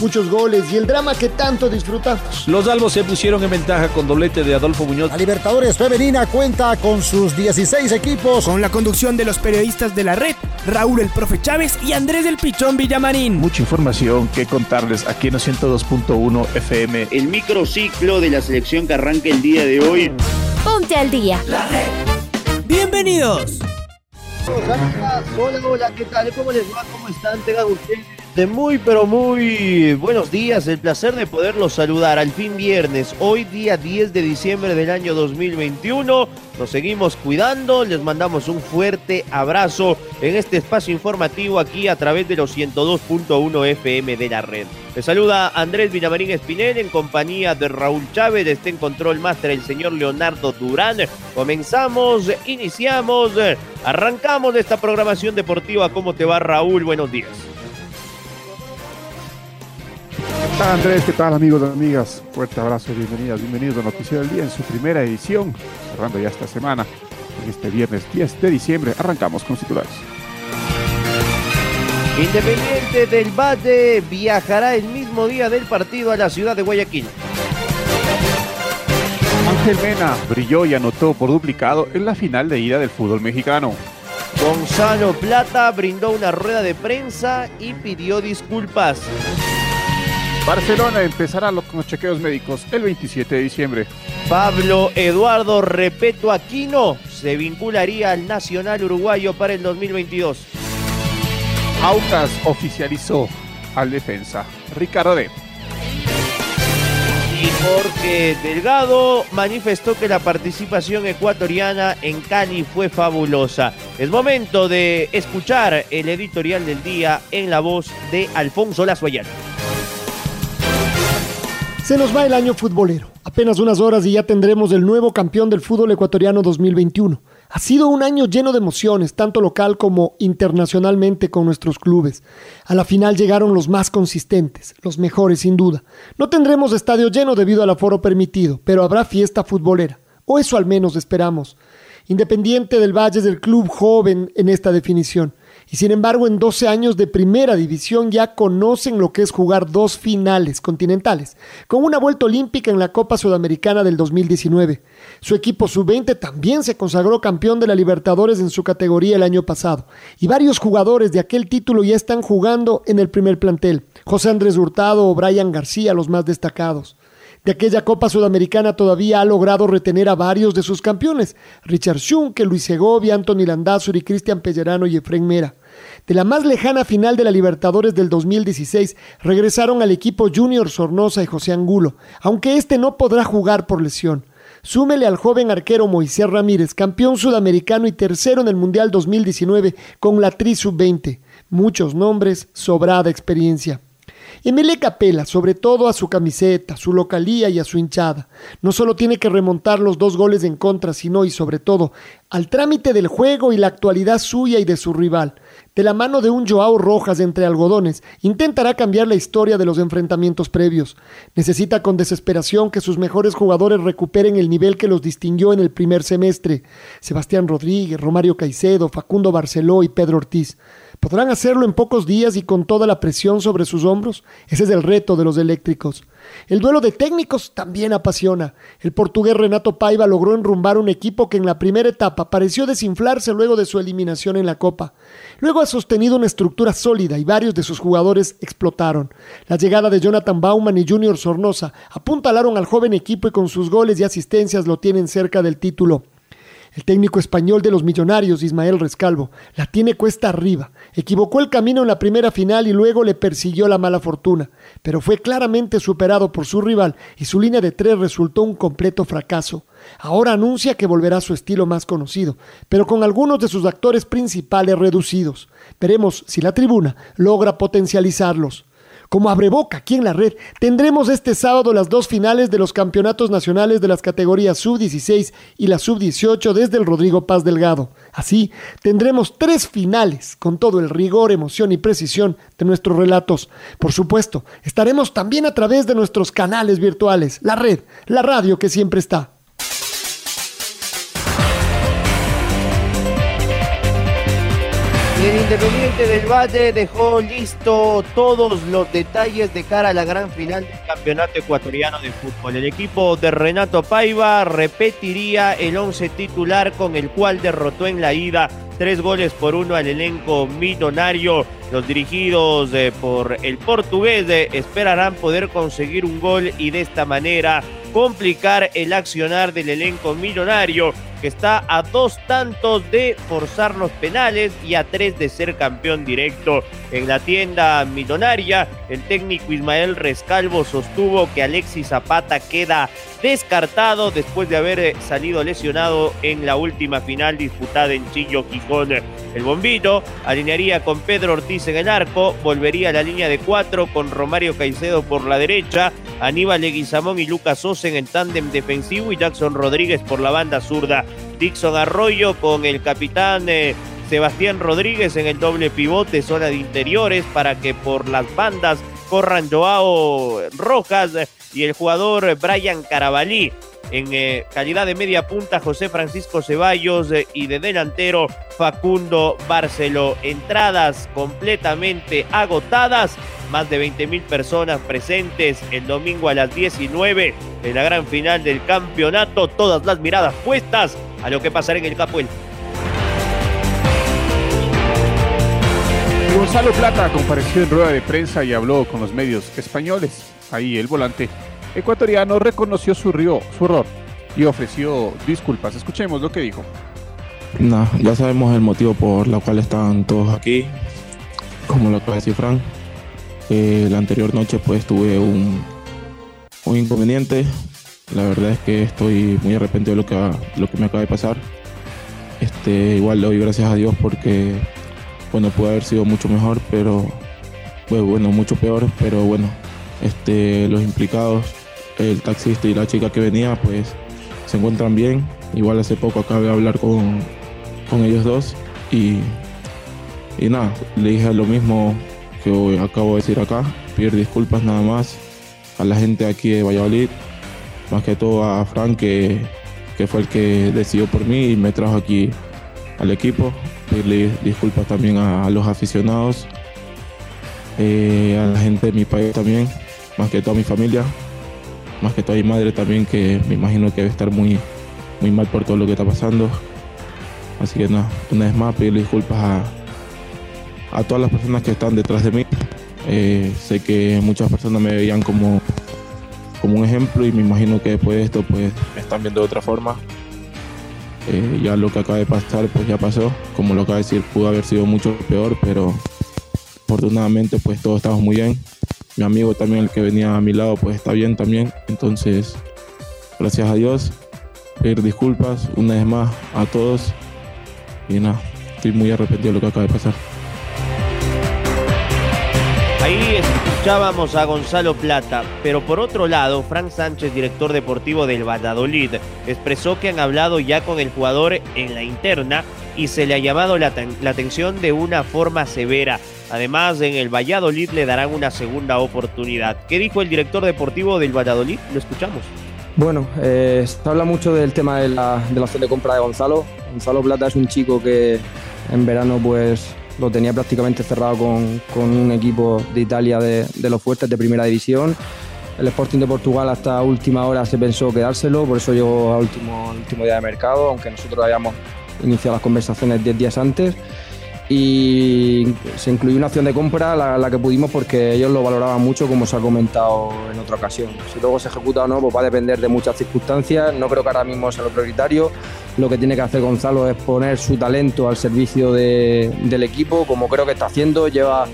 muchos goles y el drama que tanto disfrutamos. Los albos se pusieron en ventaja con doblete de Adolfo Muñoz. La Libertadores Femenina cuenta con sus 16 equipos. Con la conducción de los periodistas de la red, Raúl el Profe Chávez y Andrés del Pichón Villamarín. Mucha información que contarles aquí en 102.1 FM. El microciclo de la selección que arranca el día de hoy. Ponte al día. La red. Bienvenidos. Hola, hola, ¿qué tal? ¿Cómo les va? ¿Cómo están? Tengan ustedes muy, pero muy buenos días. El placer de poderlos saludar al fin viernes, hoy día 10 de diciembre del año 2021. Nos seguimos cuidando, les mandamos un fuerte abrazo en este espacio informativo aquí a través de los 102.1 FM de la red. Les saluda Andrés Villamarín Espinel en compañía de Raúl Chávez, está en control máster el señor Leonardo Durán. Comenzamos, iniciamos, arrancamos esta programación deportiva. ¿Cómo te va Raúl? Buenos días. Tal Andrés? ¿Qué tal amigos y amigas? Fuerte abrazo, bienvenidas, bienvenidos a Noticiero del Día en su primera edición, cerrando ya esta semana, en este viernes 10 de diciembre. Arrancamos con titulares. Independiente del Valle viajará el mismo día del partido a la ciudad de Guayaquil. Ángel Mena brilló y anotó por duplicado en la final de ida del fútbol mexicano. Gonzalo Plata brindó una rueda de prensa y pidió disculpas. Barcelona empezará con los chequeos médicos el 27 de diciembre. Pablo Eduardo Repeto Aquino se vincularía al Nacional Uruguayo para el 2022. Aucas oficializó al defensa Ricardo D. Y Jorge Delgado manifestó que la participación ecuatoriana en Cali fue fabulosa. Es momento de escuchar el editorial del día en la voz de Alfonso Lazoyana. Se nos va el año futbolero. Apenas unas horas y ya tendremos el nuevo campeón del fútbol ecuatoriano 2021. Ha sido un año lleno de emociones, tanto local como internacionalmente con nuestros clubes. A la final llegaron los más consistentes, los mejores sin duda. No tendremos estadio lleno debido al aforo permitido, pero habrá fiesta futbolera. O eso al menos esperamos. Independiente del Valle es el club joven en esta definición y sin embargo en 12 años de primera división ya conocen lo que es jugar dos finales continentales, con una vuelta olímpica en la Copa Sudamericana del 2019. Su equipo sub-20 también se consagró campeón de la Libertadores en su categoría el año pasado, y varios jugadores de aquel título ya están jugando en el primer plantel. José Andrés Hurtado o Brian García, los más destacados. De aquella Copa Sudamericana todavía ha logrado retener a varios de sus campeones, Richard Schunke, Luis Segovia, Anthony Landazuri, Cristian Pellerano y Efren Mera. De la más lejana final de la Libertadores del 2016 regresaron al equipo Junior Sornosa y José Angulo, aunque este no podrá jugar por lesión. Súmele al joven arquero Moisés Ramírez, campeón sudamericano y tercero en el Mundial 2019 con la Tri Sub-20. Muchos nombres, sobrada experiencia. Emile Capela, sobre todo a su camiseta, su localía y a su hinchada. No solo tiene que remontar los dos goles en contra, sino y sobre todo al trámite del juego y la actualidad suya y de su rival. De la mano de un Joao Rojas entre algodones, intentará cambiar la historia de los enfrentamientos previos. Necesita con desesperación que sus mejores jugadores recuperen el nivel que los distinguió en el primer semestre. Sebastián Rodríguez, Romario Caicedo, Facundo Barceló y Pedro Ortiz. ¿Podrán hacerlo en pocos días y con toda la presión sobre sus hombros? Ese es el reto de los eléctricos. El duelo de técnicos también apasiona. El portugués Renato Paiva logró enrumbar un equipo que en la primera etapa pareció desinflarse luego de su eliminación en la Copa. Luego ha sostenido una estructura sólida y varios de sus jugadores explotaron. La llegada de Jonathan Bauman y Junior Sornosa apuntalaron al joven equipo y con sus goles y asistencias lo tienen cerca del título. El técnico español de los Millonarios, Ismael Rescalvo, la tiene cuesta arriba. Equivocó el camino en la primera final y luego le persiguió la mala fortuna, pero fue claramente superado por su rival y su línea de tres resultó un completo fracaso. Ahora anuncia que volverá a su estilo más conocido, pero con algunos de sus actores principales reducidos. Veremos si la tribuna logra potencializarlos. Como abreboca aquí en la red, tendremos este sábado las dos finales de los campeonatos nacionales de las categorías sub-16 y la sub-18 desde el Rodrigo Paz Delgado. Así, tendremos tres finales con todo el rigor, emoción y precisión de nuestros relatos. Por supuesto, estaremos también a través de nuestros canales virtuales, la red, la radio que siempre está. El Independiente del Valle dejó listo todos los detalles de cara a la gran final del Campeonato Ecuatoriano de Fútbol. El equipo de Renato Paiva repetiría el once titular con el cual derrotó en la ida tres goles por uno al elenco millonario. Los dirigidos eh, por el portugués eh, esperarán poder conseguir un gol y de esta manera complicar el accionar del elenco millonario que está a dos tantos de forzar los penales y a tres de ser campeón directo. En la tienda millonaria, el técnico Ismael Rescalvo sostuvo que Alexis Zapata queda descartado después de haber salido lesionado en la última final disputada en Chillo Quijón. El bombito alinearía con Pedro Ortiz en el arco, volvería a la línea de cuatro con Romario Caicedo por la derecha, Aníbal Leguizamón y Lucas Osen en tándem defensivo y Jackson Rodríguez por la banda zurda. Dixon Arroyo con el capitán eh, Sebastián Rodríguez en el doble pivote, zona de interiores para que por las bandas corran Joao Rojas y el jugador Brian Carabalí. En eh, calidad de media punta, José Francisco Ceballos eh, y de delantero Facundo Barceló. Entradas completamente agotadas más de 20 mil personas presentes el domingo a las 19 en la gran final del campeonato. Todas las miradas puestas a lo que pasará en el Capuel. Gonzalo Plata compareció en rueda de prensa y habló con los medios españoles. Ahí el volante ecuatoriano reconoció su, río, su error y ofreció disculpas. Escuchemos lo que dijo. No, ya sabemos el motivo por el cual están todos aquí. Como lo acaba de decir Frank, eh, la anterior noche pues tuve un, un inconveniente. La verdad es que estoy muy arrepentido de lo que, lo que me acaba de pasar. Este, igual le doy gracias a Dios porque bueno, puede haber sido mucho mejor, pero pues, bueno, mucho peor, pero bueno, este, los implicados, el taxista y la chica que venía, pues se encuentran bien. Igual hace poco acabé de hablar con, con ellos dos y, y nada, le dije lo mismo que acabo de decir acá, pedir disculpas nada más a la gente aquí de Valladolid, más que todo a Frank que, que fue el que decidió por mí y me trajo aquí al equipo, pedirle disculpas también a, los aficionados, eh, a la gente de mi país también, más que todo a mi familia, más que todo a mi madre también, que me imagino que debe estar muy, muy mal por todo lo que está pasando. Así que nada, una vez más pedirle disculpas a, a todas las personas que están detrás de mí. Eh, sé que muchas personas me veían como, como un ejemplo y me imagino que después de esto pues me están viendo de otra forma. Eh, ya lo que acaba de pasar pues ya pasó. Como lo acaba de decir, pudo haber sido mucho peor, pero afortunadamente pues todos estamos muy bien. Mi amigo también, el que venía a mi lado, pues está bien también. Entonces, gracias a Dios, pedir disculpas una vez más a todos. Y nada, estoy muy arrepentido de lo que acaba de pasar. Ahí escuchábamos a Gonzalo Plata, pero por otro lado, Frank Sánchez, director deportivo del Valladolid, expresó que han hablado ya con el jugador en la interna y se le ha llamado la, atención de una forma severa. Además, en el Valladolid le darán una segunda oportunidad. ¿Qué dijo el director deportivo del Valladolid? Lo escuchamos. Bueno, eh, se habla mucho del tema de la, de la de compra de Gonzalo. Gonzalo Plata es un chico que en verano pues lo tenía prácticamente cerrado con, con un equipo de Italia de, de, los fuertes de primera división. El Sporting de Portugal hasta última hora se pensó quedárselo, por eso llegó a último, último día de mercado, aunque nosotros habíamos iniciado las conversaciones 10 días antes y se incluyó una opción de compra la, que pudimos porque ellos lo valoraban mucho como se ha comentado en otra ocasión. Si luego se ejecuta o no, pues va a depender de muchas circunstancias. No creo que ahora mismo sea lo prioritario. Lo que tiene que hacer Gonzalo es poner su talento al servicio de, del equipo, como creo que está haciendo. Lleva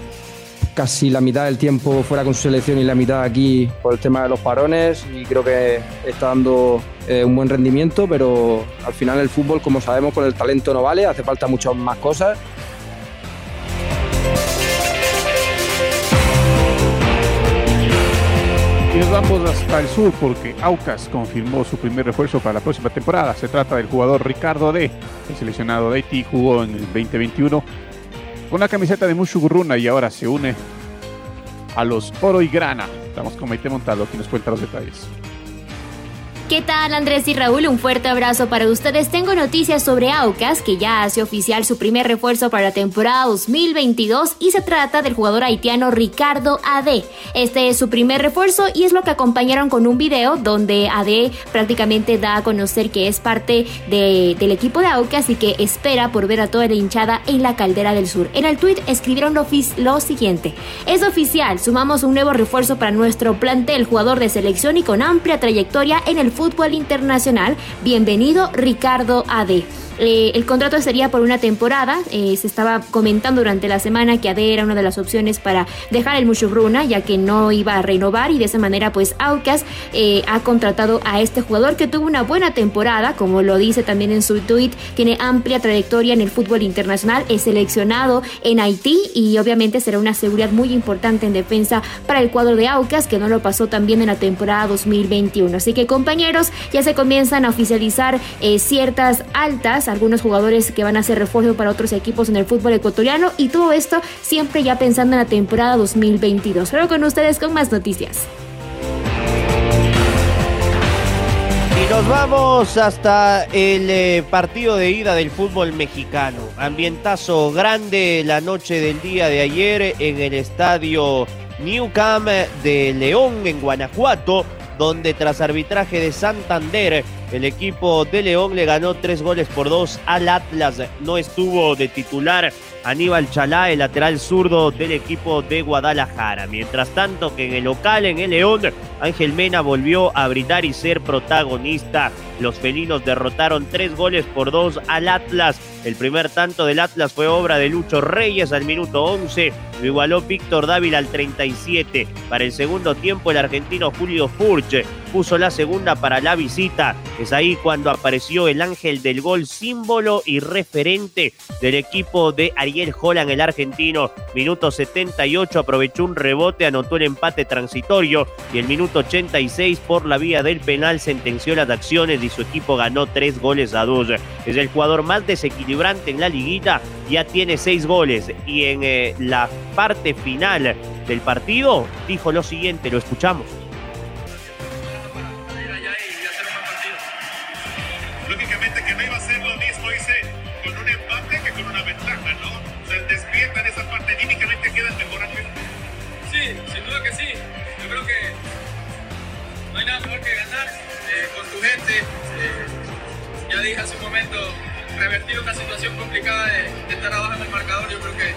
casi la mitad del tiempo fuera con su selección y la mitad aquí por el tema de los parones y creo que está dando eh, un buen rendimiento, pero al final el fútbol, como sabemos, con el talento no vale, hace falta muchas más cosas nos vamos hasta el sur porque Aucas confirmó su primer refuerzo para la próxima temporada. Se trata del jugador Ricardo D. El seleccionado de Haití jugó en el 2021 con la camiseta de Mushugurruna y ahora se une a los Oro y Grana. Estamos con Maite Montalvo que nos cuenta los detalles. ¿Qué tal Andrés y Raúl? Un fuerte abrazo para ustedes. Tengo noticias sobre Aucas, que ya hace oficial su primer refuerzo para la temporada 2022 y se trata del jugador haitiano Ricardo AD. Este es su primer refuerzo y es lo que acompañaron con un video donde AD prácticamente da a conocer que es parte del equipo de Aucas y que espera por ver a toda la hinchada en la caldera del sur. En el tweet escribieron lo, lo siguiente. Es oficial, sumamos un nuevo refuerzo para nuestro plantel, jugador de selección y con amplia trayectoria en el fútbol internacional. Bienvenido Ricardo AD. Eh, el contrato sería por una temporada. Eh, se estaba comentando durante la semana que AD era una de las opciones para dejar el Mushugruna, ya que no iba a renovar y de esa manera, pues Aucas eh, ha contratado a este jugador que tuvo una buena temporada, como lo dice también en su tweet, tiene amplia trayectoria en el fútbol internacional, es seleccionado en Haití y obviamente será una seguridad muy importante en defensa para el cuadro de Aucas, que no lo pasó también en la temporada 2021. Así que compañeros, ya se comienzan a oficializar ciertas altas algunos jugadores que van a ser refuerzo para otros equipos en el fútbol ecuatoriano y todo esto siempre ya pensando en la temporada 2022. Pero con ustedes con más noticias. Y nos vamos hasta el eh, partido de ida del fútbol mexicano. Ambientazo grande la noche del día de ayer en el estadio New Camp de León en Guanajuato, donde tras arbitraje de Santander el equipo de León le ganó tres goles por dos al Atlas. No estuvo de titular Aníbal Chalá, el lateral zurdo del equipo de Guadalajara. Mientras tanto que en el local, en el León, Ángel Mena volvió a brindar y ser protagonista. Los felinos derrotaron tres goles por dos al Atlas. El primer tanto del Atlas fue obra de Lucho Reyes al minuto 11. Lo igualó Víctor Dávila al 37. Para el segundo tiempo, el argentino Julio Furche puso la segunda para la visita. Es ahí cuando apareció el ángel del gol, símbolo y referente del equipo de Ariel Holland, el argentino. Minuto 78 aprovechó un rebote, anotó el empate transitorio y el minuto 86 por la vía del penal sentenció las acciones y su equipo ganó tres goles a dos. Es el jugador más desequilibrante en la liguita, ya tiene seis goles y en eh, la parte final del partido dijo lo siguiente, lo escuchamos. Revertir una situación complicada de, estar abajo en el marcador, yo creo que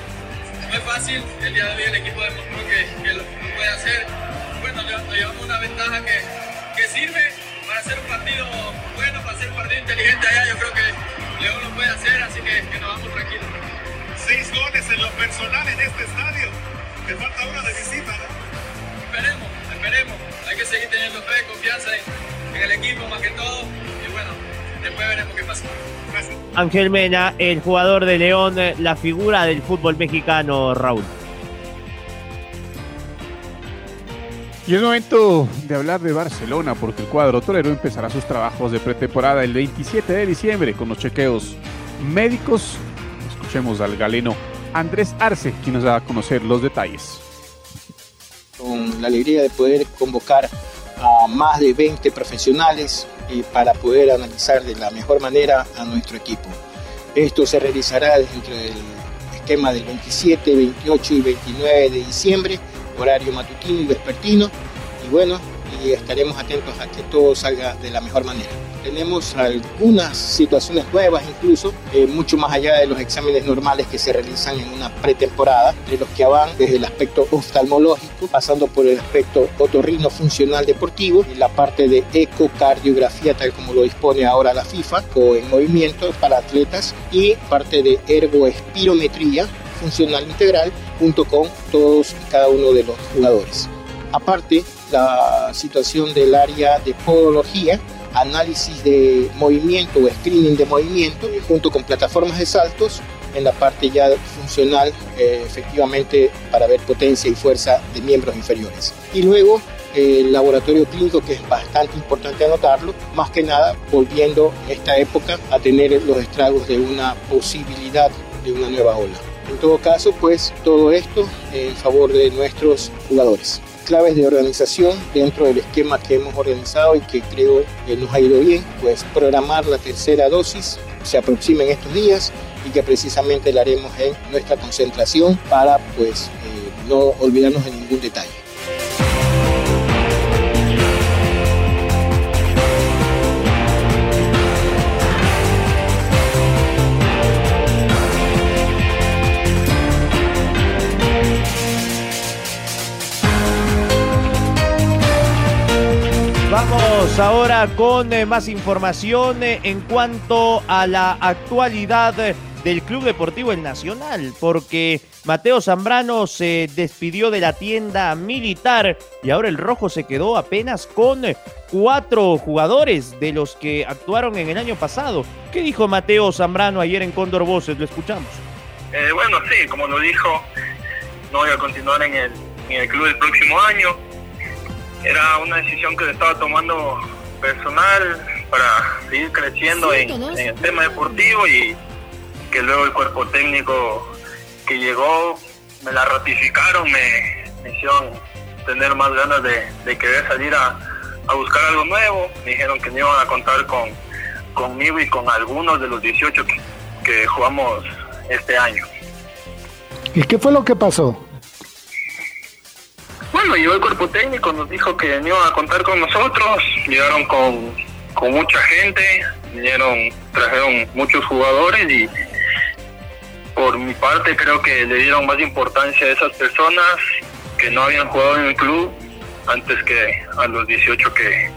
no es fácil. El día de hoy el equipo demostró que, lo, puede hacer. Bueno, nos llevamos una ventaja que, que sirve para hacer un partido bueno, para hacer un partido inteligente allá. Yo creo que León lo puede hacer, así que, que nos vamos tranquilos. Seis goles en lo personal en este estadio. Te falta una de visita, ¿no? Esperemos, esperemos. Hay que seguir teniendo fe, confianza en, en el equipo más que todo. Después veremos qué pasa. Ángel Mena, el jugador de León, la figura del fútbol mexicano, Raúl. Y es momento de hablar de Barcelona porque el cuadro torero empezará sus trabajos de pretemporada el 27 de diciembre con los chequeos médicos. Escuchemos al galeno Andrés Arce, quien nos da a conocer los detalles. Con la alegría de poder convocar a más de 20 profesionales para poder analizar de la mejor manera a nuestro equipo. Esto se realizará dentro del esquema del 27, 28 y 29 de diciembre, horario matutino y vespertino. Y bueno, y estaremos atentos a que todo salga de la mejor manera. Tenemos algunas situaciones nuevas incluso, eh, mucho más allá de los exámenes normales que se realizan en una pretemporada, de los que van desde el aspecto oftalmológico, pasando por el aspecto otorrino funcional deportivo y la parte de ecocardiografía tal como lo dispone ahora la FIFA, o en movimiento para atletas y parte de ergoespirometría funcional integral junto con todos y cada uno de los jugadores. Aparte, la situación del área de podología, análisis de movimiento o screening de movimiento, junto con plataformas de saltos en la parte ya funcional, eh, efectivamente, para ver potencia y fuerza de miembros inferiores. Y luego el laboratorio clínico, que es bastante importante anotarlo, más que nada volviendo esta época a tener los estragos de una posibilidad de una nueva ola. En todo caso, pues todo esto en favor de nuestros jugadores. Claves de organización dentro del esquema que hemos organizado y que creo que nos ha ido bien, pues programar la tercera dosis, se aproxima en estos días y que precisamente la haremos en nuestra concentración para pues eh, no olvidarnos de ningún detalle. Ahora con eh, más información eh, en cuanto a la actualidad del Club Deportivo El Nacional, porque Mateo Zambrano se despidió de la tienda militar y ahora el Rojo se quedó apenas con cuatro jugadores de los que actuaron en el año pasado. ¿Qué dijo Mateo Zambrano ayer en Cóndor Voces? Lo escuchamos. Eh, bueno, sí, como lo dijo, no voy a continuar en el, en el club el próximo año era una decisión que estaba tomando personal para seguir creciendo en, el tema deportivo y que luego el cuerpo técnico que llegó me la ratificaron, me, hicieron tener más ganas de, querer salir a, buscar algo nuevo. Me dijeron que no iban a contar con conmigo y con algunos de los 18 que, que jugamos este año. ¿Y qué fue lo que pasó? Bueno, llegó el cuerpo técnico, nos dijo que iban a contar con nosotros, llegaron con, con mucha gente, vinieron, trajeron muchos jugadores y por mi parte creo que le dieron más importancia a esas personas que no habían jugado en el club antes que a los 18 que,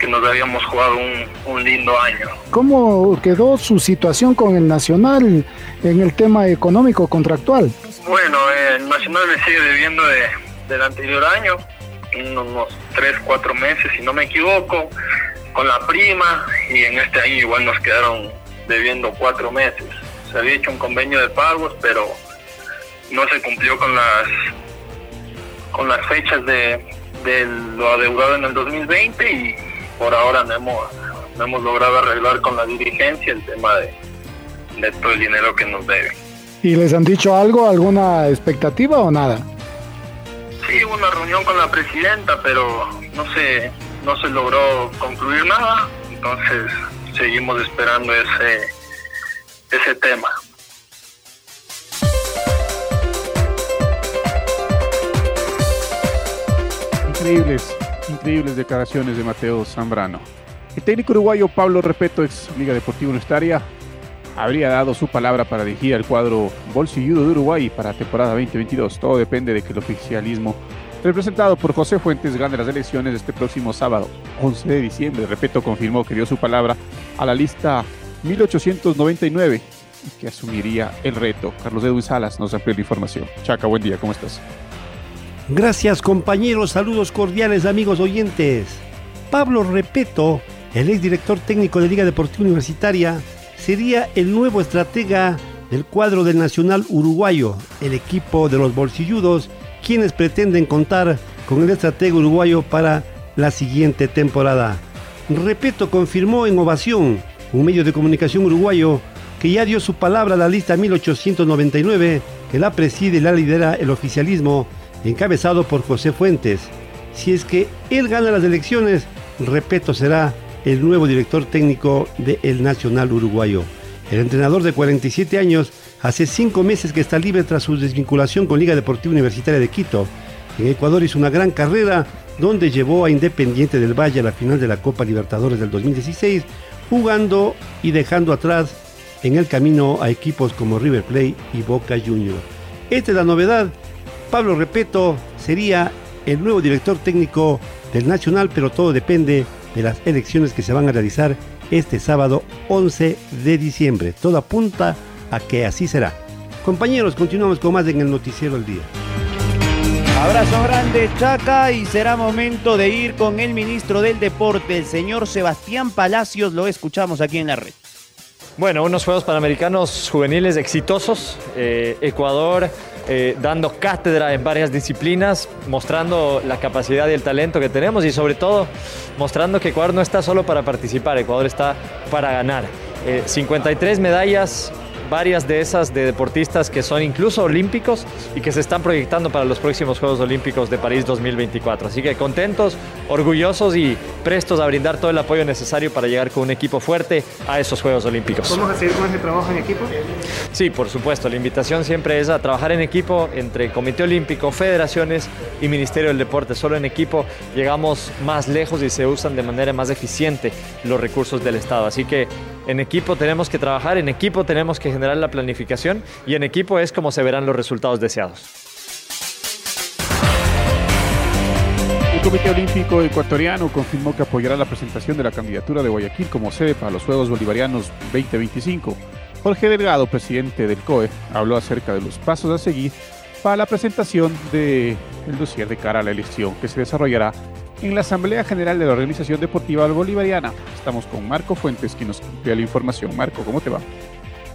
que nos habíamos jugado un, un, lindo año. ¿Cómo quedó su situación con el Nacional en el tema económico contractual? Bueno, el Nacional me sigue debiendo de, del anterior año, unos 3, 4 meses si no me equivoco, con la prima y en este año igual nos quedaron debiendo 4 meses. Se había hecho un convenio de pagos, pero no se cumplió con las con las fechas de, lo adeudado en el 2020 y por ahora no hemos, no hemos logrado arreglar con la dirigencia el tema de, de todo el dinero que nos debe. ¿Y les han dicho algo, alguna expectativa o nada? Sí, hubo una reunión con la presidenta, pero no se, no se logró concluir nada, entonces seguimos esperando ese, ese tema. Increíbles, increíbles declaraciones de Mateo Zambrano. El técnico uruguayo Pablo Repeto, ex Liga Deportiva Universitaria, habría dado su palabra para dirigir al cuadro bolsilludo de Uruguay para temporada 2022. Todo depende de que el oficialismo representado por José Fuentes gane las elecciones este próximo sábado, 11 de diciembre. Repito, confirmó que dio su palabra a la lista 1899 y que asumiría el reto. Carlos Edwin Salas nos amplió la información. Chaca, buen día, ¿cómo estás? Gracias compañeros, saludos cordiales amigos oyentes. Pablo Repeto, el exdirector técnico de Liga Deportiva Universitaria, sería el nuevo estratega del cuadro del Nacional Uruguayo, el equipo de los bolsilludos, quienes pretenden contar con el estratega uruguayo para la siguiente temporada. Repeto, confirmó en Ovación, un medio de comunicación uruguayo, que ya dio su palabra a la lista 1899, que la preside y la lidera el oficialismo, encabezado por José Fuentes. Si es que él gana las elecciones, Repeto será el nuevo director técnico del Nacional Uruguayo. El entrenador de 47 años hace cinco meses que está libre tras su desvinculación con Liga Deportiva Universitaria de Quito. En Ecuador hizo una gran carrera donde llevó a Independiente del Valle a la final de la Copa Libertadores del 2016, jugando y dejando atrás en el camino a equipos como River Plate y Boca Juniors. Esta es la novedad. Pablo Repeto sería el nuevo director técnico del Nacional, pero todo depende de las elecciones que se van a realizar este sábado 11 de diciembre. Todo apunta a que así será. Compañeros, continuamos con más en el Noticiero del Día. Abrazo grande, Chaca, y será momento de ir con el ministro del Deporte, el señor Sebastián Palacios. Lo escuchamos aquí en la red. Bueno, unos Juegos Panamericanos juveniles exitosos. Eh, Ecuador eh, dando cátedra en varias disciplinas, mostrando la capacidad y el talento que tenemos y sobre todo mostrando que Ecuador no está solo para participar, Ecuador está para ganar. 53 medallas, varias de esas de deportistas que son incluso olímpicos y que se están proyectando para los próximos Juegos Olímpicos de París 2024. Así que contentos, orgullosos y prestos a brindar todo el apoyo necesario para llegar con un equipo fuerte a esos Juegos Olímpicos. ¿Vamos a seguir con ese trabajo en equipo? Sí, por supuesto. La invitación siempre es a trabajar en equipo entre Comité Olímpico, federaciones y Ministerio del Deporte. Solo en equipo llegamos más lejos y se usan de manera más eficiente los recursos del Estado. Así que en equipo tenemos que trabajar, en equipo tenemos que generar la planificación y en equipo es como se verán los resultados deseados. El Comité Olímpico Ecuatoriano confirmó que apoyará la presentación de la candidatura de Guayaquil como sede para los Juegos Bolivarianos 2025. Jorge Delgado, presidente del COE, habló acerca de los pasos a seguir para la presentación del dossier de cara a la elección que se desarrollará en la Asamblea General de la Organización Deportiva Bolivariana. Estamos con Marco Fuentes, quien nos envía la información. Marco, ¿cómo te va?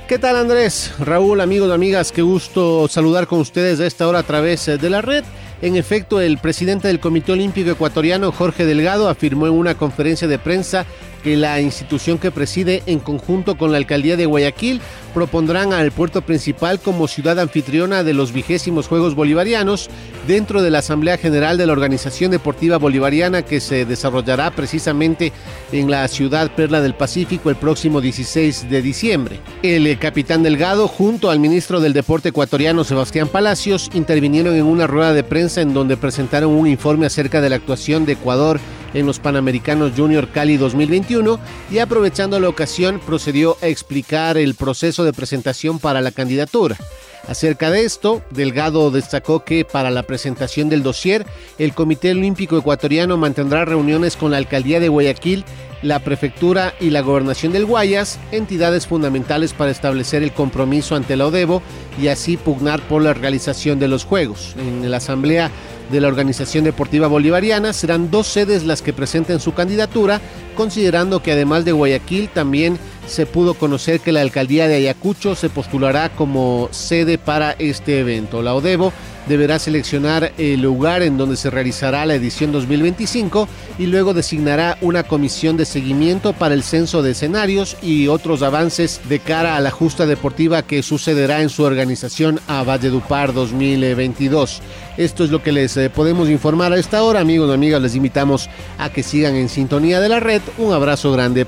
¿Qué tal Andrés? Raúl, amigos, amigas, qué gusto saludar con ustedes a esta hora a través eh, de la red. En efecto, el presidente del Comité Olímpico Ecuatoriano, Jorge Delgado, afirmó en una conferencia de prensa que la institución que preside en conjunto con la alcaldía de Guayaquil propondrán al puerto principal como ciudad anfitriona de los vigésimos Juegos Bolivarianos dentro de la Asamblea General de la Organización Deportiva Bolivariana que se desarrollará precisamente en la ciudad Perla del Pacífico el próximo 16 de diciembre. El eh, capitán Delgado junto al ministro del Deporte ecuatoriano Sebastián Palacios intervinieron en una rueda de prensa en donde presentaron un informe acerca de la actuación de Ecuador en los Panamericanos Junior Cali 2021 y aprovechando la ocasión procedió a explicar el proceso de presentación para la candidatura. Acerca de esto, Delgado destacó que para la presentación del dossier, el Comité Olímpico Ecuatoriano mantendrá reuniones con la Alcaldía de Guayaquil, la Prefectura y la Gobernación del Guayas, entidades fundamentales para establecer el compromiso ante la ODEBO y así pugnar por la realización de los Juegos. En la Asamblea de la Organización Deportiva Bolivariana serán dos sedes las que presenten su candidatura, considerando que además de Guayaquil también se pudo conocer que la alcaldía de Ayacucho se postulará como sede para este evento. La ODEBO deberá seleccionar el lugar en donde se realizará la edición 2025 y luego designará una comisión de seguimiento para el censo de escenarios y otros avances de cara a la justa deportiva que sucederá en su organización a Valledupar 2022. Esto es lo que les eh, podemos informar a esta hora, amigos y amigas. Les invitamos a que sigan en sintonía de la red. Un abrazo grande.